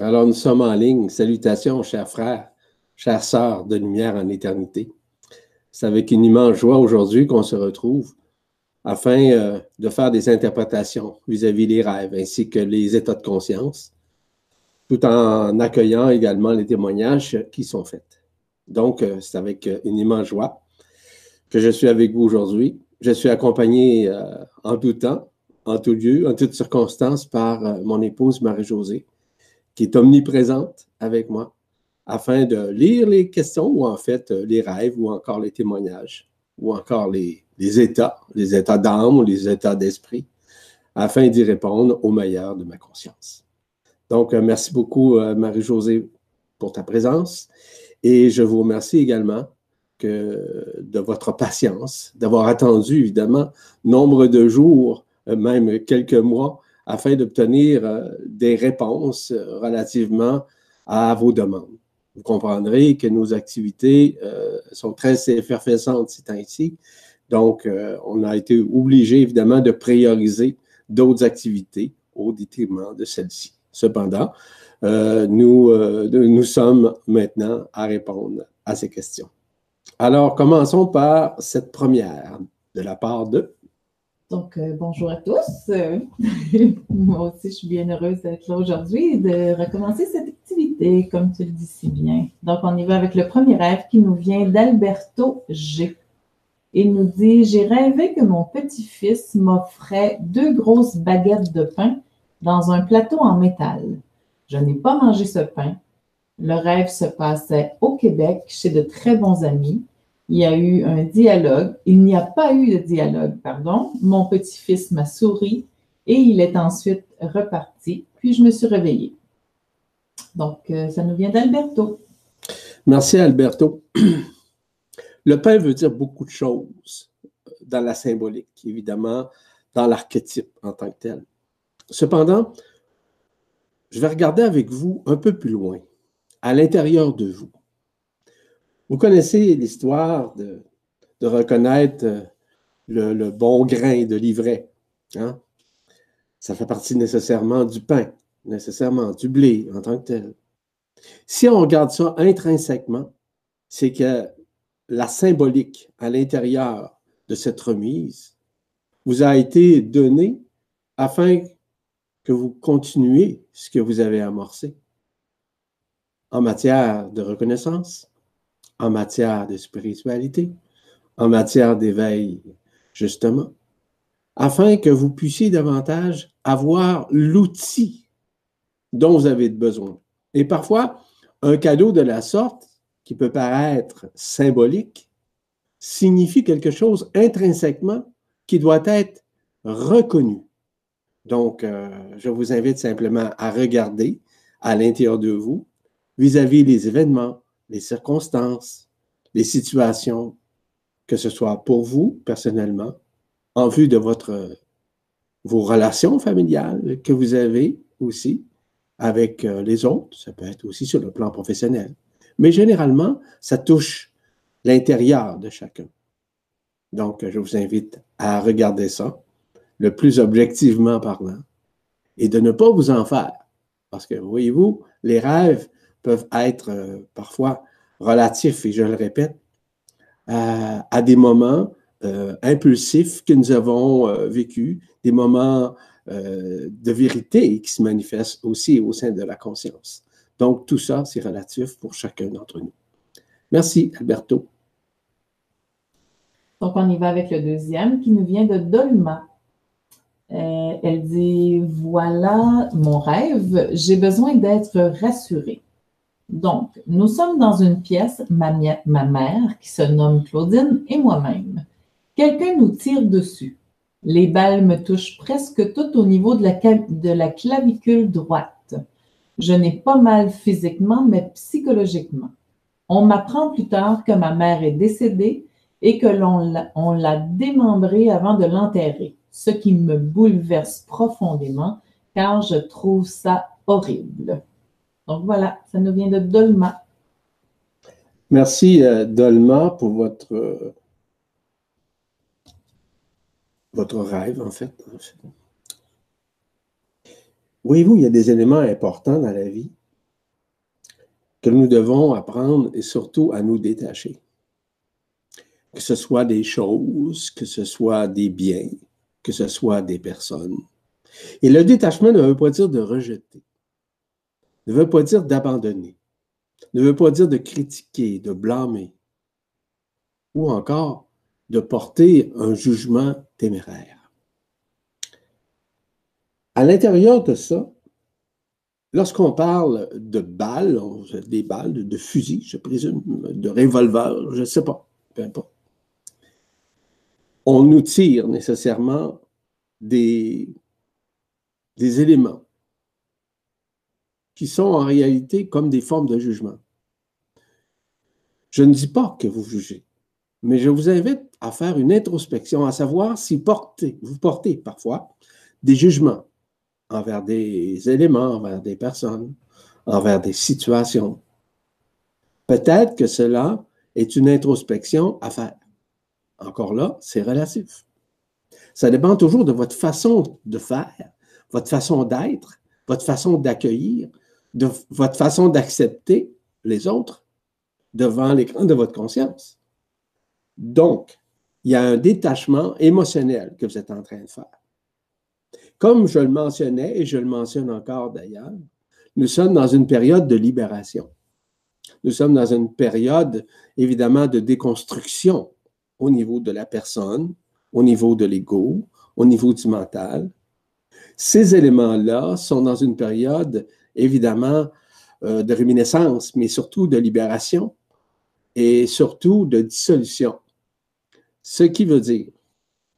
Alors, nous sommes en ligne. Salutations, chers frères, chères sœurs de lumière en éternité. C'est avec une immense joie aujourd'hui qu'on se retrouve afin euh, de faire des interprétations vis-à-vis des rêves ainsi que les états de conscience, tout en accueillant également les témoignages qui sont faits. Donc, euh, c'est avec une immense joie que je suis avec vous aujourd'hui. Je suis accompagné euh, en tout temps, en tout lieu, en toutes circonstances par mon épouse Marie-Josée qui est omniprésente avec moi afin de lire les questions ou en fait euh, les rêves ou encore les témoignages ou encore les, états, les états d'âme ou les états d'esprit afin d'y répondre au meilleur de ma conscience. Donc, euh, merci beaucoup, euh, Marie-Josée, pour ta présence et je vous remercie également que de votre patience, d'avoir attendu évidemment nombre de jours, même quelques mois, afin d'obtenir euh, des réponses euh, relativement à vos demandes. Vous comprendrez que nos activités euh, sont très effervescentes ces temps-ci. Donc, on a été obligé, évidemment, de prioriser d'autres activités au détriment de celles-ci. Cependant, nous, nous sommes maintenant à répondre à ces questions. Alors, commençons par cette première de la part de donc, euh, bonjour à tous. moi aussi, je suis bien heureuse d'être là aujourd'hui et de recommencer cette activité, comme tu le dis si bien. Donc, on y va avec le premier rêve qui nous vient d'Alberto G. Il nous dit J'ai rêvé que mon petit-fils m'offrait deux grosses baguettes de pain dans un plateau en métal. Je n'ai pas mangé ce pain. Le rêve se passait au Québec chez de très bons amis il y a eu un dialogue. Il n'y a pas eu de dialogue, pardon. Mon petit-fils m'a souri et il est ensuite reparti. Puis je me suis réveillée. Donc, euh, ça nous vient d'Alberto. Merci, Alberto. Le pain veut dire beaucoup de choses dans la symbolique, évidemment, dans l'archétype en tant que tel. Cependant, je vais regarder avec vous un peu plus loin, à l'intérieur de vous. Vous connaissez l'histoire de, reconnaître euh, le, bon grain de l'ivraie. Hein? Ça fait partie nécessairement du pain, nécessairement du blé en tant que tel. Si on regarde ça intrinsèquement, c'est que la symbolique à l'intérieur de cette remise vous a été donnée afin que vous continuiez ce que vous avez amorcé en matière de reconnaissance, en matière de spiritualité, en matière d'éveil, justement, afin que vous puissiez davantage avoir l'outil dont vous avez besoin. Et parfois, un cadeau de la sorte, qui peut paraître symbolique, signifie quelque chose intrinsèquement qui doit être reconnu. Donc, euh, je vous invite simplement à regarder à l'intérieur de vous vis-à-vis des événements, les circonstances, les situations, que ce soit pour vous personnellement, en vue de votre, vos relations familiales que vous avez aussi avec euh, les autres, ça peut être aussi sur le plan professionnel. Mais généralement, ça touche l'intérieur de chacun. Donc, je vous invite à regarder ça le plus objectivement parlant et de ne pas vous en faire. Parce que, voyez-vous, les rêves peuvent être euh, parfois relatifs, et je le répète, à, des moments euh, impulsifs que nous avons euh, vécus, des moments de vérité qui se manifestent aussi au sein de la conscience. Donc, tout ça, c'est relatif pour chacun d'entre nous. Merci, Alberto. Donc, on y va avec le deuxième qui nous vient de Dolma. elle dit Voilà mon rêve, j'ai besoin d'être rassurée. Donc, nous sommes dans une pièce, ma, mère, qui se nomme Claudine, et moi-même. Quelqu'un nous tire dessus. Les balles me touchent presque toutes au niveau de la, de la clavicule droite. Je n'ai pas mal physiquement, mais psychologiquement. On m'apprend plus tard que ma mère est décédée et que l'on l'a démembrée avant de l'enterrer, ce qui me bouleverse profondément car je trouve ça horrible. Donc voilà, ça nous vient de Dolma. Merci euh, Dolma pour votre, votre rêve, en fait. Voyez-vous, il y a des éléments importants dans la vie que nous devons apprendre et surtout à nous détacher. Que ce soit des choses, que ce soit des biens, que ce soit des personnes. Et le détachement ne veut pas dire de rejeter, ne veut pas dire d'abandonner, ne veut pas dire de critiquer, de blâmer, ou encore de porter un jugement téméraire. À l'intérieur de ça, lorsqu'on parle de balles, des balles, de, fusils, je présume, de revolvers, je ne sais pas, peu importe, on nous tire nécessairement des, des éléments qui sont en réalité comme des formes de jugement. Je ne dis pas que vous jugez, mais je vous invite à faire une introspection, à savoir si vous portez parfois des jugements envers des éléments, envers des personnes, envers des situations. Peut-être que cela est une introspection à faire. Encore là, c'est relatif. Ça dépend toujours de votre façon de faire, votre façon d'être, votre façon d'accueillir, de votre façon d'accepter les autres devant l'écran de votre conscience. Donc, il y a un détachement émotionnel que vous êtes en train de faire. Comme je le mentionnais, et je le mentionne encore d'ailleurs, nous sommes dans une période de libération. Nous sommes dans une période, évidemment, de déconstruction au niveau de la personne, au niveau de l'ego, au niveau du mental. Ces éléments-là sont dans une période, évidemment, euh, de réminiscence, mais surtout de libération et surtout de dissolution. Ce qui veut dire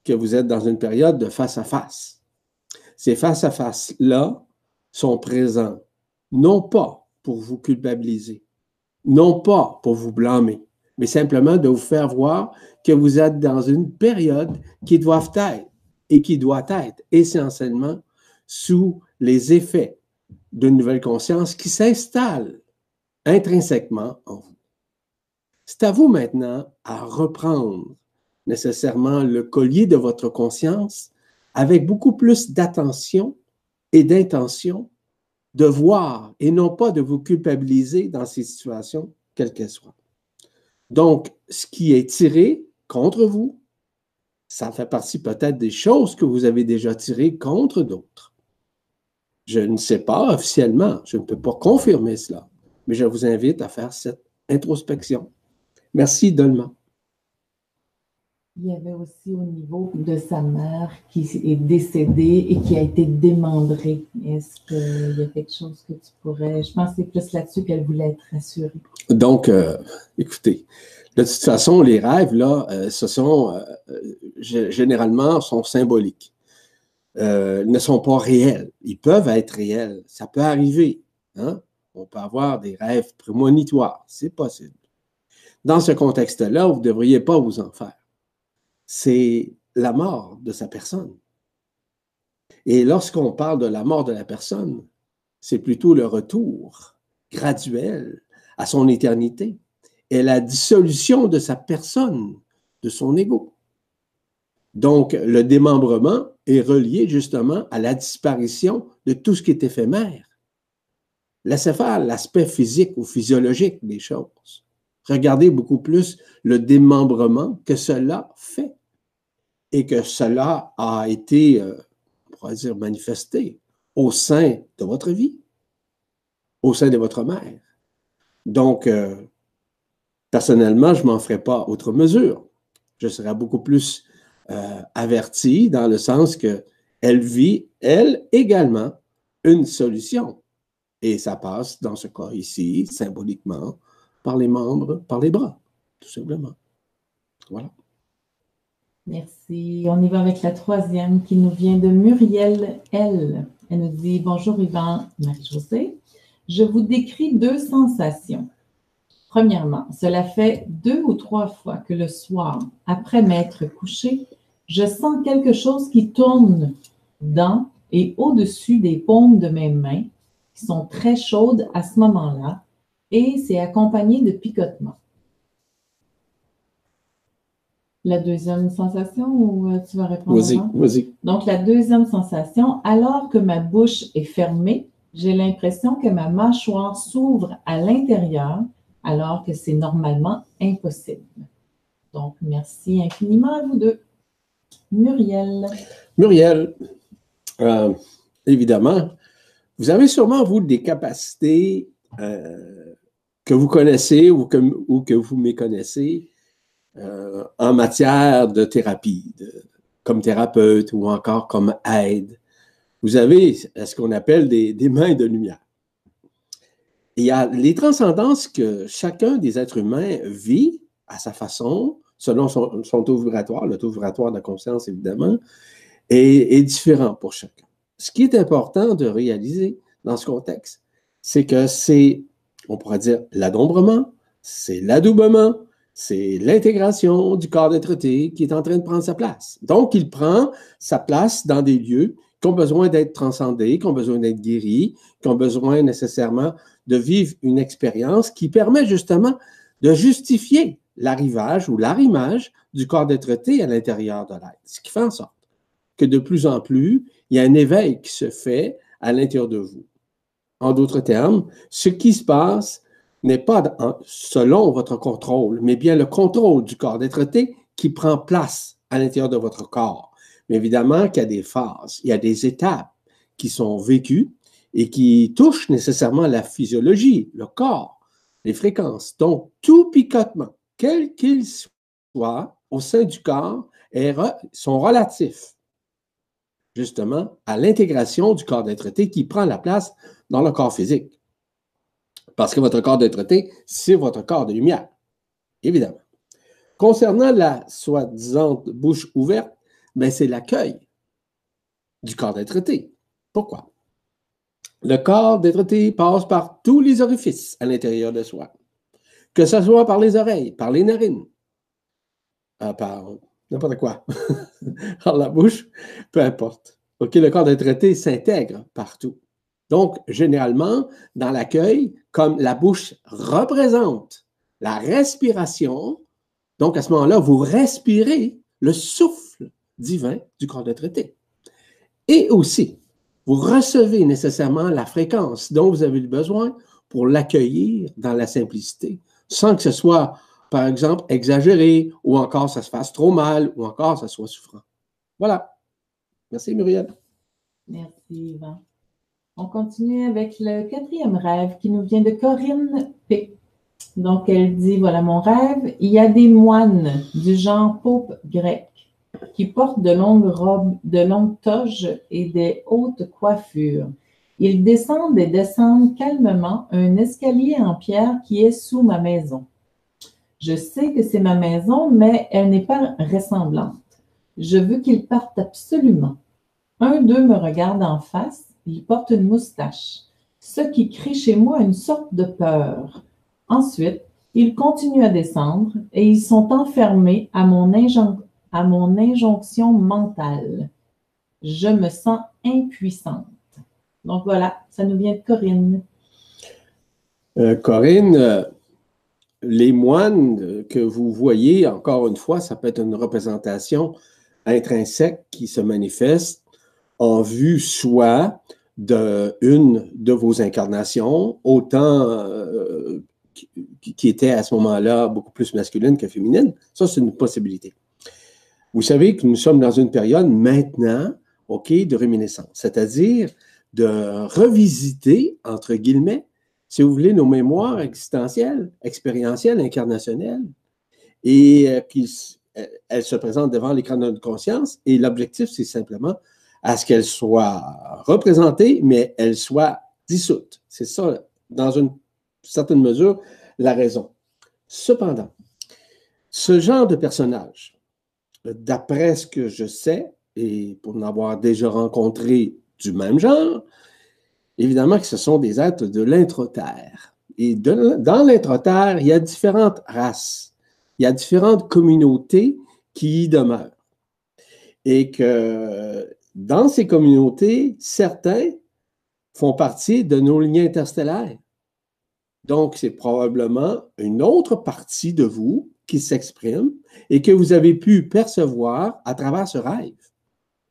que vous êtes dans une période de face à face. Ces face à face-là sont présents non pas pour vous culpabiliser, non pas pour vous blâmer, mais simplement de vous faire voir que vous êtes dans une période qui doit être et qui doit être essentiellement sous les effets d'une nouvelle conscience qui s'installe intrinsèquement en vous. C'est à vous maintenant à reprendre nécessairement le collier de votre conscience avec beaucoup plus d'attention et d'intention de voir et non pas de vous culpabiliser dans ces situations, quelles qu'elles soient. Donc, ce qui est tiré contre vous, ça fait partie peut-être des choses que vous avez déjà tirées contre d'autres. Je ne sais pas officiellement, je ne peux pas confirmer cela, mais je vous invite à faire cette introspection. Merci, Dolma. Il y avait aussi au niveau de sa mère qui est décédée et qui a été démembrée. Est-ce qu'il y a quelque chose que tu pourrais. Je pense que c'est plus là-dessus qu'elle voulait être rassurée. Donc, euh, écoutez, de toute façon, les rêves, là, euh, ce sont euh, généralement sont symboliques. Ne sont pas réels. Ils peuvent être réels. Ça peut arriver. Hein? On peut avoir des rêves prémonitoires. C'est possible. Dans ce contexte-là, vous ne devriez pas vous en faire c'est la mort de sa personne. Et lorsqu'on parle de la mort de la personne, c'est plutôt le retour graduel à son éternité et la dissolution de sa personne, de son ego. Donc, le démembrement est relié justement à la disparition de tout ce qui est éphémère. Laissez faire l'aspect physique ou physiologique des choses. Regardez beaucoup plus le démembrement que cela fait et que cela a été, euh, on pourrait dire, manifesté au sein de votre vie, au sein de votre mère. Donc, euh, personnellement, je ne m'en ferai pas autre mesure. Je serai beaucoup plus euh, averti dans le sens qu'elle vit, elle également, une solution. Et ça passe, dans ce cas ici, symboliquement, par les membres, par les bras, tout simplement. Voilà. Merci. On y va avec la troisième qui nous vient de Muriel L. Elle nous dit Bonjour Yvan, Marie-Josée. Je vous décris deux sensations. Premièrement, cela fait deux ou trois fois que le soir, après m'être couché, je sens quelque chose qui tourne dans et au-dessus des paumes de mes mains, qui sont très chaudes à ce moment-là, et c'est accompagné de picotements. La deuxième sensation ou euh, tu vas répondre? Vas-y, vas-y. Donc, la deuxième sensation, alors que ma bouche est fermée, J'ai l'impression que ma mâchoire s'ouvre à l'intérieur alors que c'est normalement impossible. Donc, merci infiniment à vous deux. Muriel. Muriel, euh, évidemment, vous avez sûrement, vous, des capacités euh, que vous connaissez ou que, ou que vous méconnaissez euh, en matière de thérapie, comme thérapeute ou encore comme aide. Vous avez ce qu'on appelle des, mains de lumière. il y a les transcendances que chacun des êtres humains vit à sa façon, selon son, taux vibratoire, le taux vibratoire de la conscience, évidemment, est, est différent pour chacun. Ce qui est important de réaliser dans ce contexte, c'est que c'est, on pourrait dire, l'adombrement, c'est l'adoubement, c'est l'intégration du corps d'être qui est en train de prendre sa place. Donc, il prend sa place dans des lieux qui ont besoin d'être transcendés, qui ont besoin d'être guéris, qui ont besoin nécessairement de vivre une expérience qui permet justement de justifier l'arrivage ou l'arrimage du corps d'être à l'intérieur de l'être. Ce qui fait en sorte que de plus en plus, il y a un éveil qui se fait à l'intérieur de vous. En d'autres termes, ce qui se passe n'est pas selon votre contrôle, mais bien le contrôle du corps d'être qui prend place à l'intérieur de votre corps. Mais évidemment qu'il y a des phases, il y a des étapes qui sont vécues et qui touchent nécessairement la physiologie, le corps, les fréquences. Donc, tout picotement, quel qu'il soit, au sein du corps, sont relatifs justement à l'intégration du corps d'être qui prend la place dans le corps physique. Parce que votre corps d'être c'est votre corps de lumière, évidemment. Concernant la soi-disant bouche ouverte, ben c'est l'accueil du corps d'être Pourquoi? Le corps d'être passe par tous les orifices à l'intérieur de soi, que ce soit par les oreilles, par les narines, euh, par n'importe quoi, par la bouche, peu importe. OK, le corps d'être s'intègre partout. Donc, généralement, dans l'accueil, comme la bouche représente la respiration, donc à ce moment-là, vous respirez le souffle divin du corps de traité. Et aussi, vous recevez nécessairement la fréquence dont vous avez besoin pour l'accueillir dans la simplicité, sans que ce soit, par exemple, exagéré, ou encore ça se fasse trop mal, ou encore ça soit souffrant. Voilà. Merci, Muriel. Merci, Yvan. On continue avec le quatrième rêve qui nous vient de Corinne P. Donc, elle dit, voilà mon rêve, il y a des moines du genre pope grec qui portent de longues robes, de longues toges et des hautes coiffures. Ils descendent et descendent calmement un escalier en pierre qui est sous ma maison. Je sais que c'est ma maison, mais elle n'est pas ressemblante. Je veux qu'ils partent absolument. Un d'eux me regarde en face il porte une moustache, ce qui crée chez moi une sorte de peur. Ensuite, ils continuent à descendre et ils sont enfermés à mon, à mon injonction mentale. Je me sens impuissante. Donc voilà, ça nous vient de Corinne. Euh, Corinne, euh, les moines que vous voyez, encore une fois, ça peut être une représentation intrinsèque qui se manifeste en vue soit d'une de vos incarnations, autant euh, qui, était à ce moment-là beaucoup plus masculine que féminine. Ça, c'est une possibilité. Vous savez que nous sommes dans une période maintenant, OK, de réminiscence, c'est-à-dire de revisiter, entre guillemets, si vous voulez, nos mémoires existentielles, expérientielles, incarnationnelles, et euh, qu'elles se présentent devant l'écran de notre conscience. Et l'objectif, c'est simplement à ce qu'elle soit représentée, mais elle soit dissoute. C'est ça, dans une certaine mesure, la raison. Cependant, ce genre de personnage, d'après ce que je sais, et pour n'avoir déjà rencontré du même genre, évidemment que ce sont des êtres de l'introterre. Et dans l'introterre, il y a différentes races, il y a différentes communautés qui y demeurent. Et que dans ces communautés, certains font partie de nos lignes interstellaires. Donc, c'est probablement une autre partie de vous qui s'exprime et que vous avez pu percevoir à travers ce rêve,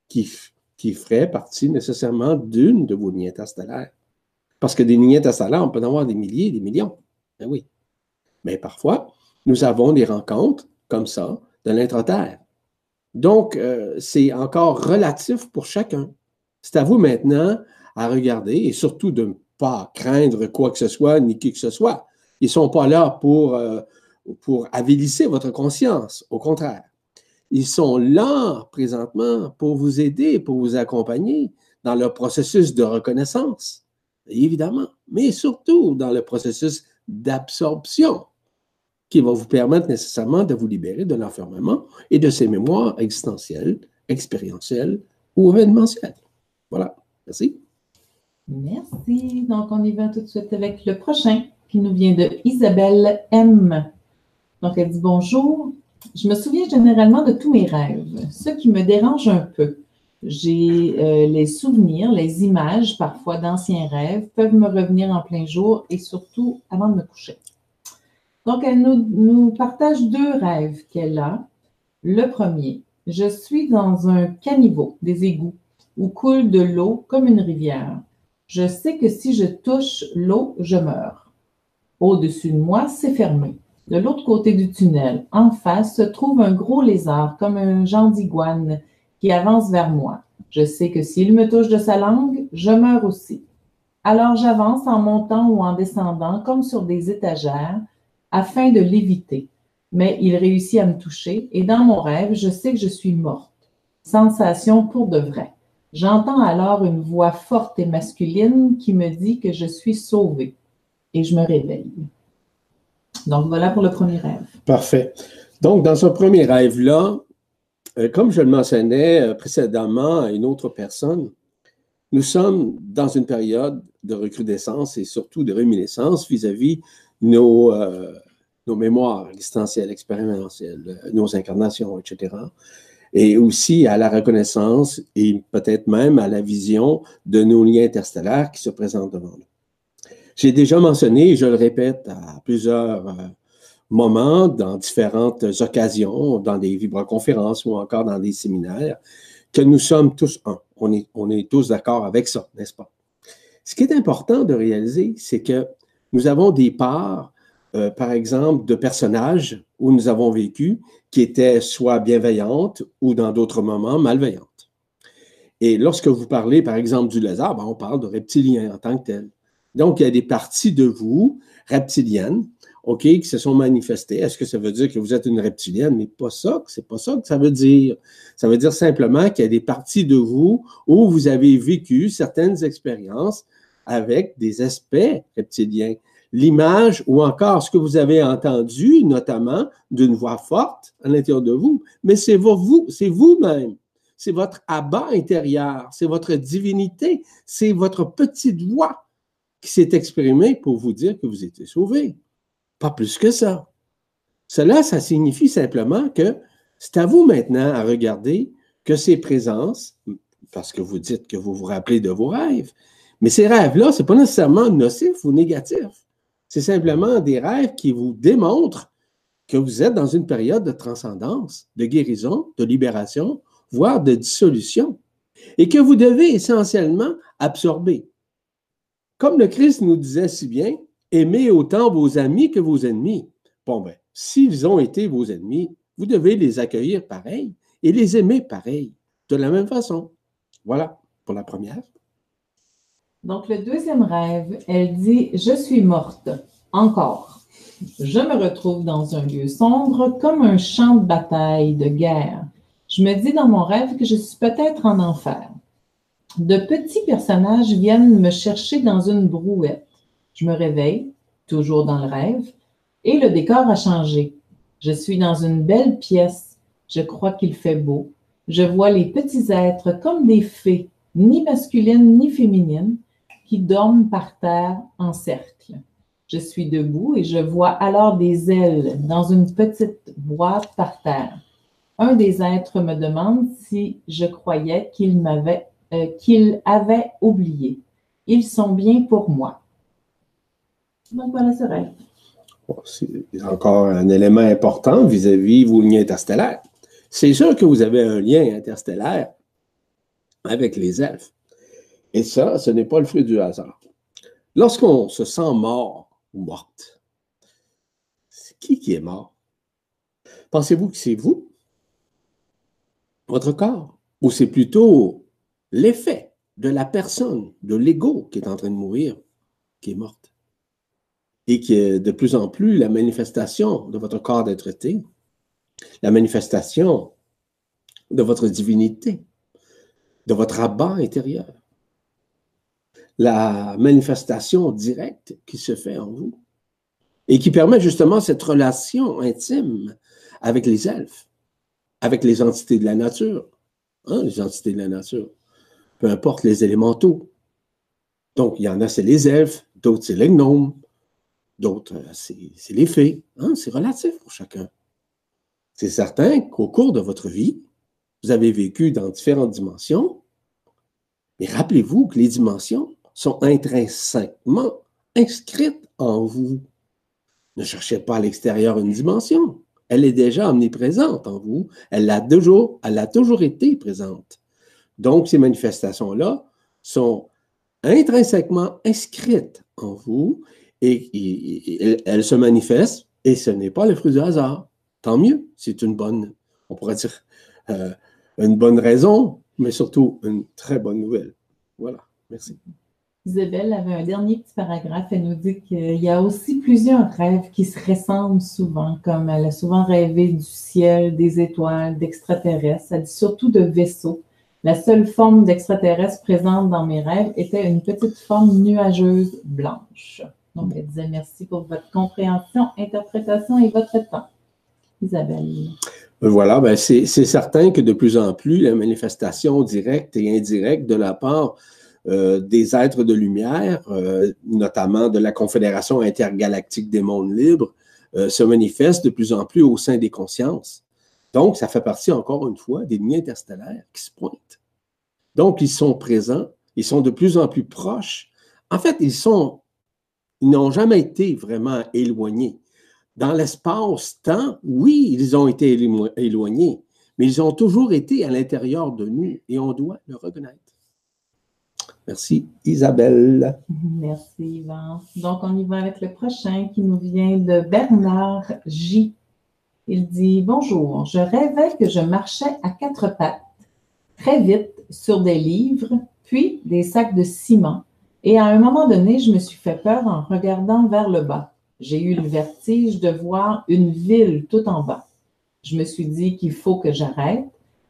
qui, qui ferait partie nécessairement d'une de vos lignes interstellaires. Parce que des lignées interstellaires, on peut en avoir des milliers, des millions. Ben oui. Mais parfois, nous avons des rencontres comme ça de l'intra-terre. Donc, euh, c'est encore relatif pour chacun. C'est à vous maintenant à regarder et surtout de ne pas craindre quoi que ce soit ni qui que ce soit. Ils ne sont pas là pour, euh, pour avilisser votre conscience, au contraire. Ils sont là présentement pour vous aider, pour vous accompagner dans le processus de reconnaissance, évidemment, mais surtout dans le processus d'absorption qui va vous permettre nécessairement de vous libérer de l'enfermement et de ces mémoires existentielles, expérientielles ou événementielles. Voilà. Merci. Merci. Donc, on y va tout de suite avec le prochain qui nous vient de Isabelle M. Donc, elle dit bonjour. Je me souviens généralement de tous mes rêves, ce qui me dérange un peu. J'ai euh, les souvenirs, les images parfois d'anciens rêves peuvent me revenir en plein jour et surtout avant de me coucher. Donc, elle nous, nous partage deux rêves qu'elle a. Le premier, je suis dans un caniveau, des égouts, où coule de l'eau comme une rivière. Je sais que si je touche l'eau, je meurs. Au-dessus de moi, c'est fermé. De l'autre côté du tunnel, en face, se trouve un gros lézard, comme un genre d'iguane, qui avance vers moi. Je sais que s'il me touche de sa langue, je meurs aussi. Alors j'avance en montant ou en descendant, comme sur des étagères, afin de l'éviter. Mais il réussit à me toucher, et dans mon rêve, je sais que je suis morte. Sensation pour de vrai. J'entends alors une voix forte et masculine qui me dit que je suis sauvée et je me réveille. Donc voilà pour le premier rêve. Parfait. Donc dans ce premier rêve-là, euh, comme je le mentionnais euh, précédemment à une autre personne, nous sommes dans une période de recrudescence et surtout de réminiscence vis-à-vis nos, euh, nos mémoires existentielles, expérientielles, nos incarnations, etc et aussi à la reconnaissance et peut-être même à la vision de nos liens interstellaires qui se présentent devant nous. J'ai déjà mentionné, et je le répète à plusieurs euh, moments, dans différentes occasions, dans des vibroconférences ou encore dans des séminaires, que nous sommes tous un. On est, on est tous d'accord avec ça, n'est-ce pas? Ce qui est important de réaliser, c'est que nous avons des parts euh, par exemple, de personnages où nous avons vécu qui étaient soit bienveillantes ou dans d'autres moments malveillantes. Et lorsque vous parlez, par exemple, du lézard, ben, on parle de reptiliens en tant que tel. Donc, il y a des parties de vous, reptiliennes, OK, qui se sont manifestées. Est-ce que ça veut dire que vous êtes une reptilienne? Mais pas ça, c'est pas ça que ça veut dire. Ça veut dire simplement qu'il y a des parties de vous où vous avez vécu certaines expériences avec des aspects reptiliens l'image ou encore ce que vous avez entendu, notamment d'une voix forte à l'intérieur de vous, mais c'est vous, c'est vous-même. C'est votre abat intérieur, c'est votre divinité, c'est votre petite voix qui s'est exprimée pour vous dire que vous étiez sauvé. Pas plus que ça. Cela, ça signifie simplement que c'est à vous maintenant à regarder que ces présences, parce que vous dites que vous vous rappelez de vos rêves, mais ces rêves-là, ce n'est pas nécessairement nocif ou négatif. C'est simplement des rêves qui vous démontrent que vous êtes dans une période de transcendance, de guérison, de libération, voire de dissolution, et que vous devez essentiellement absorber. Comme le Christ nous disait si bien, aimez autant vos amis que vos ennemis. Bon, ben, s'ils ont été vos ennemis, vous devez les accueillir pareil et les aimer pareil, de la même façon. Voilà pour la première. Donc, le deuxième rêve, elle dit Je suis morte, encore. Je me retrouve dans un lieu sombre comme un champ de bataille, de guerre. Je me dis dans mon rêve que je suis peut-être en enfer. De petits personnages viennent me chercher dans une brouette. Je me réveille, toujours dans le rêve, et le décor a changé. Je suis dans une belle pièce. Je crois qu'il fait beau. Je vois les petits êtres comme des fées, ni masculines ni féminines, qui dorment par terre en cercle. Je suis debout et je vois alors des ailes dans une petite boîte par terre. Un des êtres me demande si je croyais qu'il m'avait euh, qu'il avait oublié. Ils sont bien pour moi. Donc voilà ce rêve. C'est encore un élément important vis-à-vis -vis vos liens interstellaires. C'est sûr que vous avez un lien interstellaire avec les elfes. Et ça, ce n'est pas le fruit du hasard. Lorsqu'on se sent mort ou morte, c'est qui qui est mort? Pensez-vous que c'est vous, votre corps, ou c'est plutôt l'effet de la personne, de l'ego qui est en train de mourir, qui est morte? Et qui est de plus en plus la manifestation de votre corps d'être été, la manifestation de votre divinité, de votre abat intérieur, la manifestation directe qui se fait en vous et qui permet justement cette relation intime avec les elfes, avec les entités de la nature, hein, les entités de la nature, peu importe les élémentaux. Donc, il y en a, c'est les elfes, d'autres, c'est les gnomes, d'autres, euh, c'est les fées. Hein, c'est relatif pour chacun. C'est certain qu'au cours de votre vie, vous avez vécu dans différentes dimensions, mais rappelez-vous que les dimensions sont intrinsèquement inscrites en vous. Ne cherchez pas à l'extérieur une dimension. Elle est déjà omniprésente en vous. Elle a toujours, elle a toujours été présente. Donc, ces manifestations-là sont intrinsèquement inscrites en vous et, elles se manifestent et ce n'est pas le fruit du hasard. Tant mieux, c'est une bonne, on pourrait dire, euh, une bonne raison, mais surtout une très bonne nouvelle. Voilà, merci. Isabelle avait un dernier petit paragraphe. Elle nous dit qu'il y a aussi plusieurs rêves qui se ressemblent souvent, comme elle a souvent rêvé du ciel, des étoiles, d'extraterrestres. Elle dit surtout de vaisseaux. La seule forme d'extraterrestre présente dans mes rêves était une petite forme nuageuse blanche. Donc, elle disait merci pour votre compréhension, interprétation et votre temps. Isabelle. Voilà, ben c'est certain que de plus en plus, la manifestation directe et indirecte de la part euh, des êtres de lumière, euh, notamment de la Confédération intergalactique des mondes libres, euh, se manifestent de plus en plus au sein des consciences. Donc, ça fait partie, encore une fois, des lignes interstellaires qui se pointent. Donc, ils sont présents, ils sont de plus en plus proches. En fait, ils sont, ils n'ont jamais été vraiment éloignés. Dans l'espace-temps, oui, ils ont été éloignés, mais ils ont toujours été à l'intérieur de nous et on doit le reconnaître. Merci Isabelle. Merci Yvan. Donc on y va avec le prochain qui nous vient de Bernard J. Il dit Bonjour, je rêvais que je marchais à quatre pattes, très vite, sur des livres, puis des sacs de ciment, et à un moment donné, je me suis fait peur en regardant vers le bas. J'ai eu le vertige de voir une ville tout en bas. Je me suis dit qu'il faut que j'arrête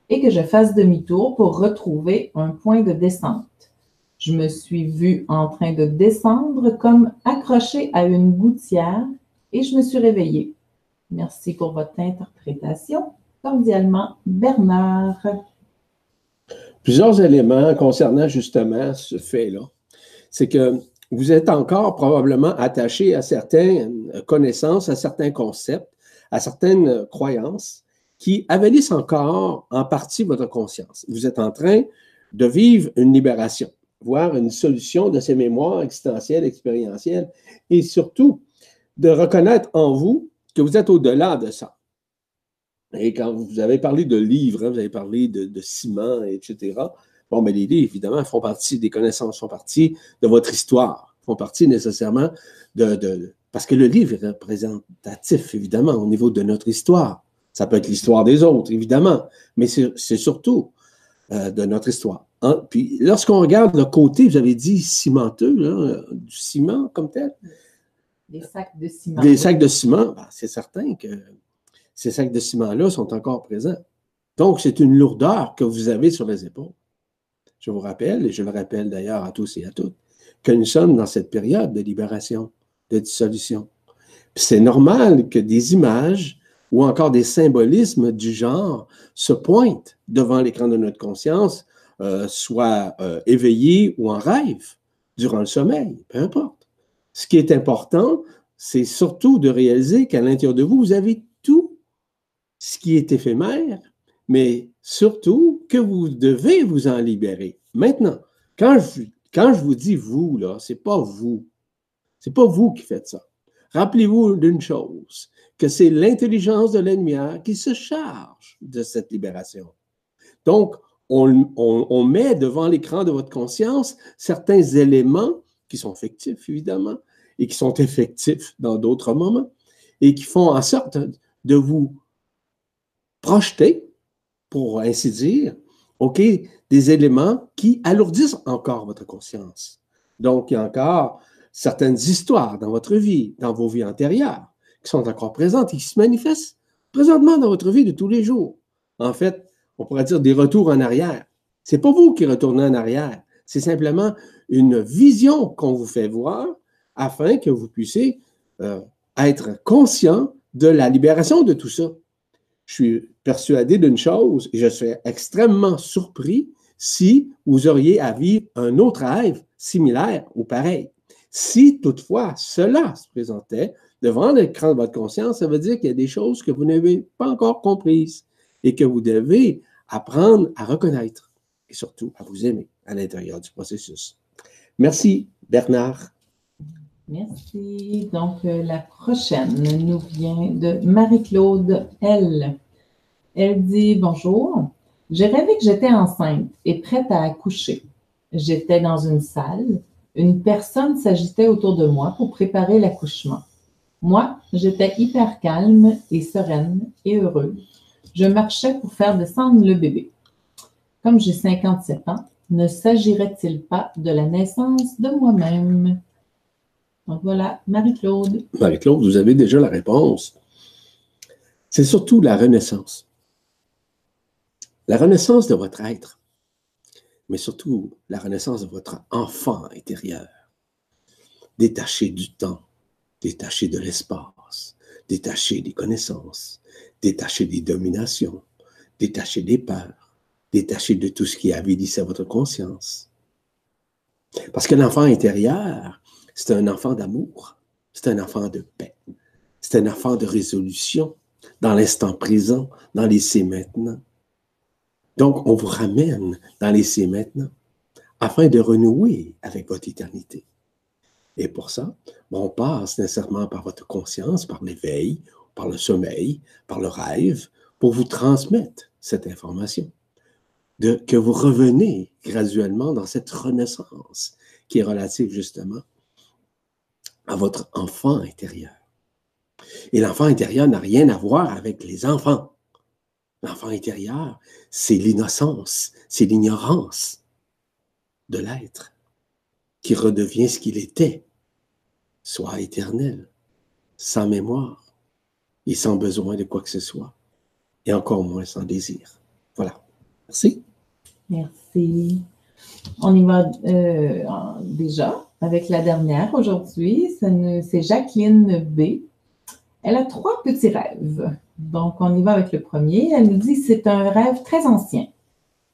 et que je fasse demi-tour pour retrouver un point de descente. Je me suis vue en train de descendre comme accrochée à une gouttière et je me suis réveillée. Merci pour votre interprétation. Cordialement, Bernard. Plusieurs éléments concernant justement ce fait-là. C'est que vous êtes encore probablement attaché à certaines connaissances, à certains concepts, à certaines croyances qui avalissent encore en partie votre conscience. Vous êtes en train de vivre une libération voir une solution de ces mémoires existentielles, expérientielles, et surtout de reconnaître en vous que vous êtes au-delà de ça. Et quand vous avez parlé de livres, hein, vous avez parlé de, ciment, etc. Bon, mais les livres, évidemment, font partie des connaissances, font partie de votre histoire, font partie nécessairement de, parce que le livre est représentatif, évidemment, au niveau de notre histoire. Ça peut être l'histoire des autres, évidemment, mais c'est surtout euh, de notre histoire. Puis lorsqu'on regarde le côté, vous avez dit cimenteux, du ciment comme tel. Des sacs de ciment. Des sacs de ciment, ben, c'est certain que ces sacs de ciment-là sont encore présents. Donc, c'est une lourdeur que vous avez sur les épaules. Je vous rappelle, et je le rappelle d'ailleurs à tous et à toutes, que nous sommes dans cette période de libération, de dissolution. C'est normal que des images ou encore des symbolismes du genre se pointent devant l'écran de notre conscience, euh, soit euh, éveillé ou en rêve, durant le sommeil, peu importe. Ce qui est important, c'est surtout de réaliser qu'à l'intérieur de vous, vous avez tout ce qui est éphémère, mais surtout que vous devez vous en libérer. Maintenant, quand je, vous dis vous, là, c'est pas vous. C'est pas vous qui faites ça. Rappelez-vous d'une chose, que c'est l'intelligence de la lumière qui se charge de cette libération. Donc, on, met devant l'écran de votre conscience certains éléments qui sont fictifs, évidemment, et qui sont effectifs dans d'autres moments, et qui font en sorte de vous projeter, pour ainsi dire, OK, des éléments qui alourdissent encore votre conscience. Donc, il y a encore certaines histoires dans votre vie, dans vos vies antérieures, qui sont encore présentes et qui se manifestent présentement dans votre vie de tous les jours. En fait, on pourrait dire des retours en arrière. C'est pas vous qui retournez en arrière, c'est simplement une vision qu'on vous fait voir afin que vous puissiez euh, être conscient de la libération de tout ça. Je suis persuadé d'une chose et je serais extrêmement surpris si vous auriez à vivre un autre rêve similaire ou pareil. Si toutefois cela se présentait devant l'écran de votre conscience, ça veut dire qu'il y a des choses que vous n'avez pas encore comprises et que vous devez apprendre à reconnaître et surtout à vous aimer à l'intérieur du processus. Merci, Bernard. Merci. Donc, euh, la prochaine nous vient de Marie-Claude L. Elle dit Bonjour. J'ai rêvé que j'étais enceinte et prête à accoucher. J'étais dans une salle. Une personne s'agitait autour de moi pour préparer l'accouchement. Moi, j'étais hyper calme et sereine et heureuse. Je marchais pour faire descendre le bébé. Comme j'ai 57 ans, ne s'agirait-il pas de la naissance de moi-même? Donc voilà, Marie-Claude. Marie-Claude, vous avez déjà la réponse. C'est surtout la renaissance. La renaissance de votre être, mais surtout la renaissance de votre enfant intérieur, détaché du temps, détaché de l'espace, détaché des connaissances, détaché des dominations, détaché des peurs, détaché de tout ce qui avilissait votre conscience. Parce que l'enfant intérieur, c'est un enfant d'amour, c'est un enfant de paix, c'est un enfant de résolution dans l'instant présent, dans l'essai maintenant. Donc, on vous ramène dans l'essai maintenant afin de renouer avec votre éternité. Et pour ça, on passe nécessairement par votre conscience, par l'éveil, par le sommeil, par le rêve, pour vous transmettre cette information. De, que vous revenez graduellement dans cette renaissance qui est relative justement à votre enfant intérieur. Et l'enfant intérieur n'a rien à voir avec les enfants. L'enfant intérieur, c'est l'innocence, c'est l'ignorance de l'être qui redevient ce qu'il était, soit éternel, sans mémoire et sans besoin de quoi que ce soit, et encore moins sans désir. Voilà. Merci. Merci. On y va euh, déjà avec la dernière aujourd'hui. C'est Jacqueline B. Elle a trois petits rêves. Donc, on y va avec le premier. Elle nous dit c'est un rêve très ancien.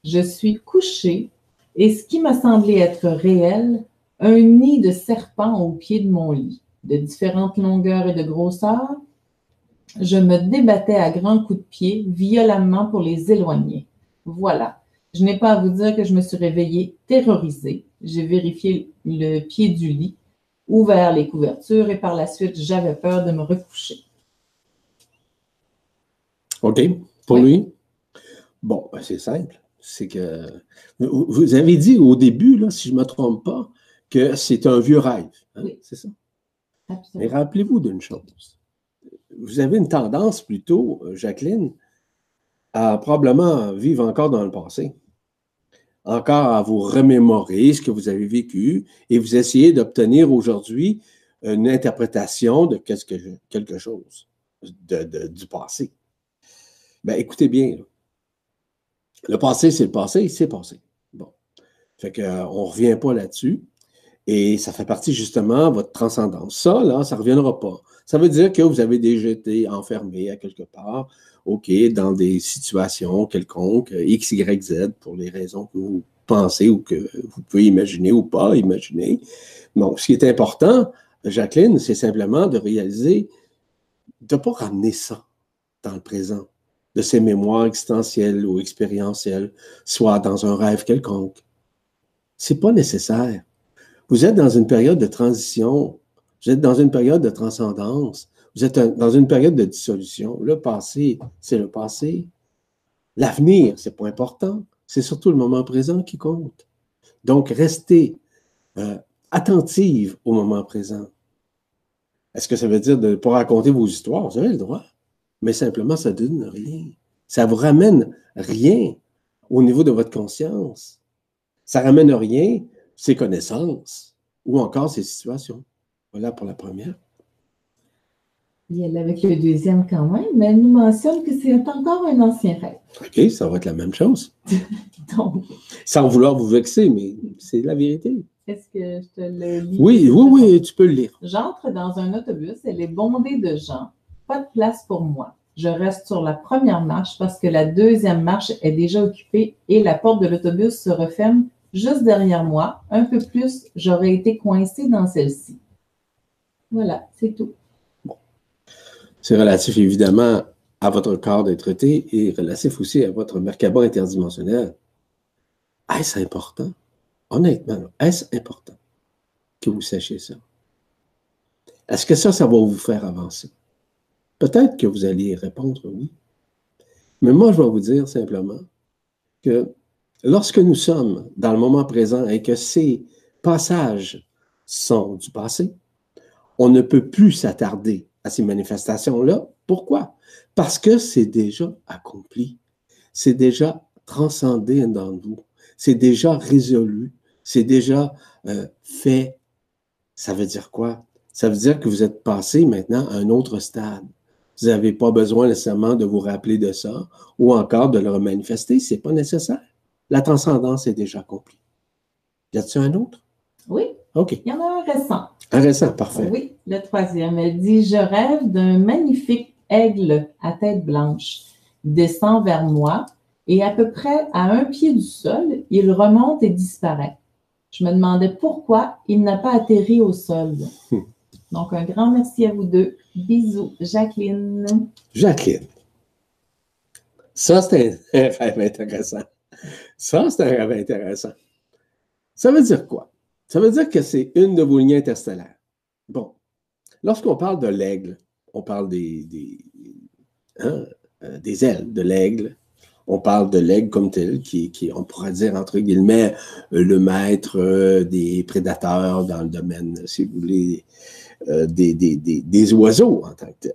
Je suis couchée et ce qui m'a semblé être réel, un nid de serpents au pied de mon lit, de différentes longueurs et de grosseurs. Je me débattais à grands coups de pied violemment pour les éloigner. Voilà. Je n'ai pas à vous dire que je me suis réveillée terrorisée. J'ai vérifié le pied du lit, ouvert les couvertures et par la suite, j'avais peur de me recoucher. OK. Pour lui? Bon, ben, c'est simple. C'est que vous avez dit au début, là, si je ne me trompe pas, que c'est un vieux rêve. Hein? Oui. C'est ça? Mais rappelez-vous d'une chose. Vous avez une tendance plutôt, euh, Jacqueline, à probablement vivre encore dans le passé. Encore à vous remémorer ce que vous avez vécu et vous essayez d'obtenir aujourd'hui une interprétation de quelque, chose du passé. Ben, écoutez bien. Le passé, c'est le passé, c'est passé. Bon. Fait qu'on euh, ne revient pas là-dessus. Et ça fait partie justement de votre transcendance. Ça, là, ça ne reviendra pas. Ça veut dire que vous avez déjà été enfermé à quelque part, OK, dans des situations quelconques, X, Y, Z, pour les raisons que vous pensez ou que vous pouvez imaginer ou pas imaginer. Bon, ce qui est important, Jacqueline, c'est simplement de réaliser, de ne pas ramener ça dans le présent de ses mémoires existentielles ou expérientielles, soit dans un rêve quelconque. C'est pas nécessaire. Vous êtes dans une période de transition, vous êtes dans une période de transcendance, vous êtes dans une période de dissolution. Le passé, c'est le passé. L'avenir, c'est pas important. C'est surtout le moment présent qui compte. Donc, restez euh, attentive au moment présent. Est-ce que ça veut dire de ne pas raconter vos histoires? Vous avez le droit. Mais simplement, ça ne donne rien. Ça vous ramène rien au niveau de votre conscience. Ça ne ramène rien, ses connaissances ou encore ses situations. Voilà pour la première. Il y avec le deuxième quand même, mais elle nous mentionne que c'est encore un ancien rêve. OK, ça va être la même chose. Donc, Sans vouloir vous vexer, mais c'est la vérité. Est-ce que je te le lis? Oui, oui, oui, tu peux le lire. J'entre dans un autobus, elle est bondée de gens. Pas de place pour moi. Je reste sur la première marche parce que la deuxième marche est déjà occupée et la porte de l'autobus se referme juste derrière moi. Un peu plus, j'aurais été coincée dans celle-ci. Voilà, c'est tout. C'est relatif évidemment à votre corps d'être et relatif aussi à votre Merkaba interdimensionnel. Est-ce important? Honnêtement, est-ce important que vous sachiez ça? Est-ce que ça, ça va vous faire avancer? Peut-être que vous allez répondre oui. Mais moi, je vais vous dire simplement que lorsque nous sommes dans le moment présent et que ces passages sont du passé, on ne peut plus s'attarder à ces manifestations-là. Pourquoi? Parce que c'est déjà accompli. C'est déjà transcendé dans vous. C'est déjà résolu. C'est déjà euh, fait. Ça veut dire quoi? Ça veut dire que vous êtes passé maintenant à un autre stade. Vous n'avez pas besoin nécessairement de vous rappeler de ça ou encore de le remanifester. Ce n'est pas nécessaire. La transcendance est déjà accomplie. Y a-t-il un autre? Oui. OK. Il y en a un récent. Un récent, parfait. Oui, le troisième. Elle dit Je rêve d'un magnifique aigle à tête blanche. Il descend vers moi et à peu près à un pied du sol, il remonte et disparaît. Je me demandais pourquoi il n'a pas atterri au sol. Hmm. Donc, un grand merci à vous deux. Bisous, Jacqueline. Jacqueline. Ça, c'est un rêve intéressant. Ça, c'est un rêve intéressant. Ça veut dire quoi? Ça veut dire que c'est une de vos lignes interstellaires. Bon, lorsqu'on parle de l'aigle, on parle des, des, hein, euh, des ailes de l'aigle. On parle de l'aigle comme tel, qui, qui, on pourrait dire, entre guillemets, euh, le maître euh, des prédateurs dans le domaine, si vous voulez, des, des, des, oiseaux en tant que tel.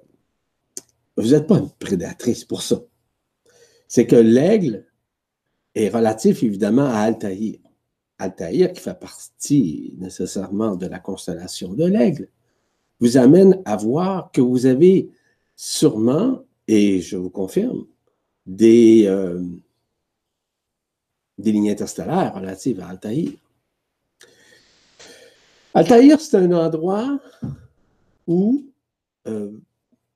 Vous n'êtes pas une prédatrice pour ça. C'est que l'aigle est relatif, évidemment, à Altaïr. Altaïr, qui fait partie nécessairement de la constellation de l'aigle, vous amène à voir que vous avez sûrement, et je vous confirme, des, euh, lignes interstellaires relatives à Altaïr. Altaïr, c'est un endroit où euh,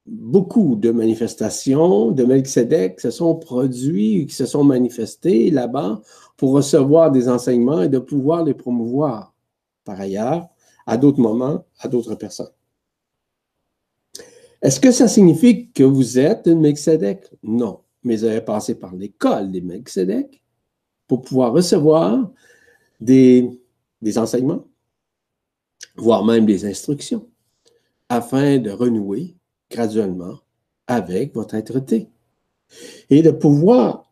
beaucoup de manifestations de Melchizedek se sont produits, qui se sont manifestés là-bas pour recevoir des enseignements et de pouvoir les promouvoir par ailleurs à d'autres moments, à d'autres personnes. Est-ce que ça signifie que vous êtes une Melchizedek? Non, mais vous avez passé par l'école des Melchizedek pour pouvoir recevoir des enseignements, voire même des instructions, afin de renouer graduellement avec votre être et de pouvoir,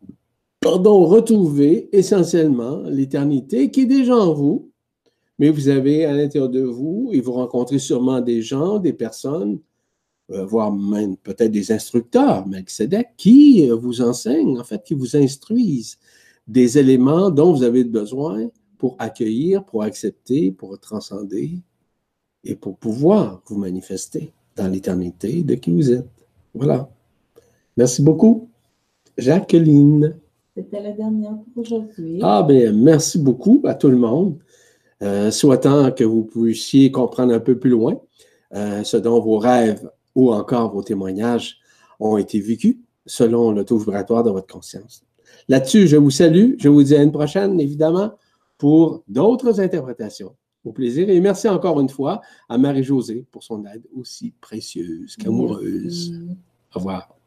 pardon, retrouver essentiellement l'éternité qui est déjà en vous, mais vous avez à l'intérieur de vous, et vous rencontrez sûrement des gens, des personnes, euh, voire même peut-être des instructeurs, Melchizedek, qui euh, vous enseignent, en fait, qui vous instruisent des éléments dont vous avez besoin pour accueillir, pour accepter, pour transcender et pour pouvoir vous manifester dans l'éternité de qui vous êtes. Voilà. Merci beaucoup, Jacqueline. C'était la dernière pour aujourd'hui. Ah, bien, merci beaucoup à tout le monde. Euh, souhaitant que vous puissiez comprendre un peu plus loin euh, ce dont vos rêves ou encore vos témoignages ont été vécus selon le taux vibratoire de votre conscience. Là-dessus, je vous salue. Je vous dis à une prochaine, évidemment, pour d'autres interprétations. Au plaisir. Et merci encore une fois à Marie-Josée pour son aide aussi précieuse qu'amoureuse. Au revoir.